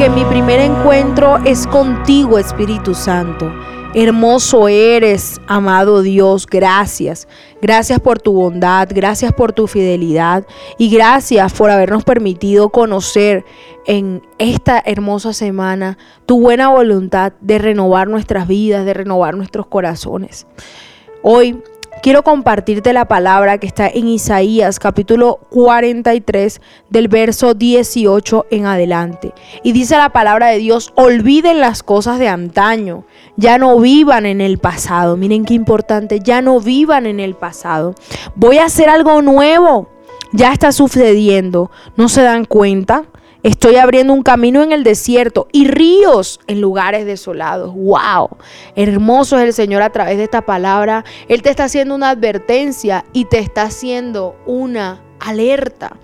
porque mi primer encuentro es contigo, Espíritu Santo. Hermoso eres, amado Dios, gracias. Gracias por tu bondad, gracias por tu fidelidad y gracias por habernos permitido conocer en esta hermosa semana tu buena voluntad de renovar nuestras vidas, de renovar nuestros corazones. Hoy quiero compartirte la palabra que está en Isaías capítulo 43 del verso 18 en adelante. Y dice la palabra de Dios, olviden las cosas de antaño, ya no vivan en el pasado. Miren qué importante, ya no vivan en el pasado. Voy a hacer algo nuevo. Ya está sucediendo. ¿No se dan cuenta? Estoy abriendo un camino en el desierto y ríos en lugares desolados. ¡Wow! Hermoso es el Señor a través de esta palabra. Él te está haciendo una advertencia y te está haciendo una alerta.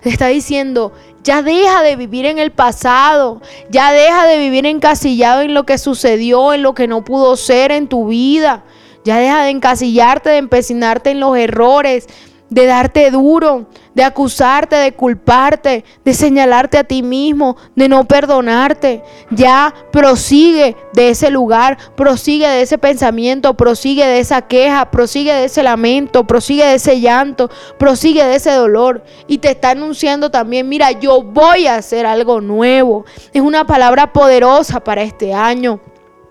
Te está diciendo, ya deja de vivir en el pasado, ya deja de vivir encasillado en lo que sucedió, en lo que no pudo ser en tu vida. Ya deja de encasillarte, de empecinarte en los errores, de darte duro, de acusarte, de culparte, de señalarte a ti mismo, de no perdonarte. Ya prosigue de ese lugar, prosigue de ese pensamiento, prosigue de esa queja, prosigue de ese lamento, prosigue de ese llanto, prosigue de ese dolor. Y te está anunciando también, mira, yo voy a hacer algo nuevo. Es una palabra poderosa para este año.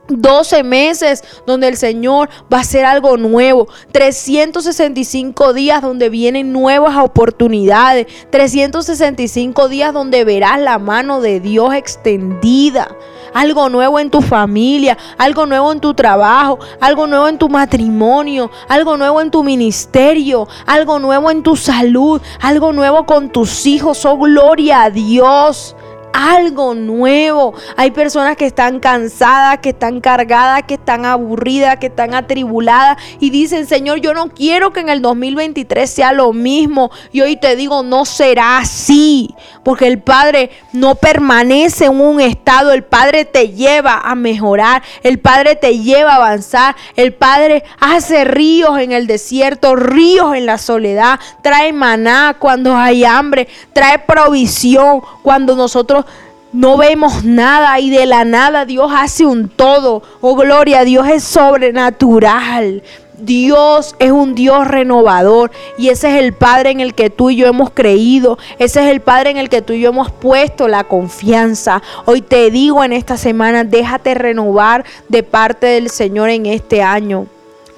12 meses donde el Señor va a hacer algo nuevo. 365 días donde vienen nuevas oportunidades. 365 días donde verás la mano de Dios extendida. Algo nuevo en tu familia, algo nuevo en tu trabajo, algo nuevo en tu matrimonio, algo nuevo en tu ministerio, algo nuevo en tu salud, algo nuevo con tus hijos. Oh, gloria a Dios algo nuevo. Hay personas que están cansadas, que están cargadas, que están aburridas, que están atribuladas y dicen, Señor, yo no quiero que en el 2023 sea lo mismo. Y hoy te digo, no será así, porque el Padre no permanece en un estado, el Padre te lleva a mejorar, el Padre te lleva a avanzar, el Padre hace ríos en el desierto, ríos en la soledad, trae maná cuando hay hambre, trae provisión cuando nosotros no vemos nada y de la nada Dios hace un todo. Oh gloria, Dios es sobrenatural. Dios es un Dios renovador y ese es el Padre en el que tú y yo hemos creído, ese es el Padre en el que tú y yo hemos puesto la confianza. Hoy te digo en esta semana, déjate renovar de parte del Señor en este año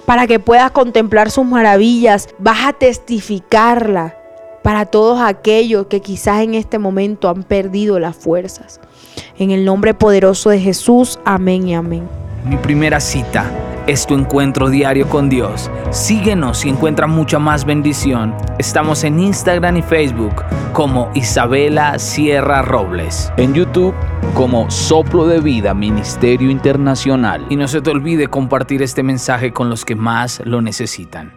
para que puedas contemplar sus maravillas, vas a testificarla para todos aquellos que quizás en este momento han perdido las fuerzas. En el nombre poderoso de Jesús, amén y amén. Mi primera cita es tu encuentro diario con Dios. Síguenos y encuentra mucha más bendición. Estamos en Instagram y Facebook como Isabela Sierra Robles. En YouTube como Soplo de Vida Ministerio Internacional. Y no se te olvide compartir este mensaje con los que más lo necesitan.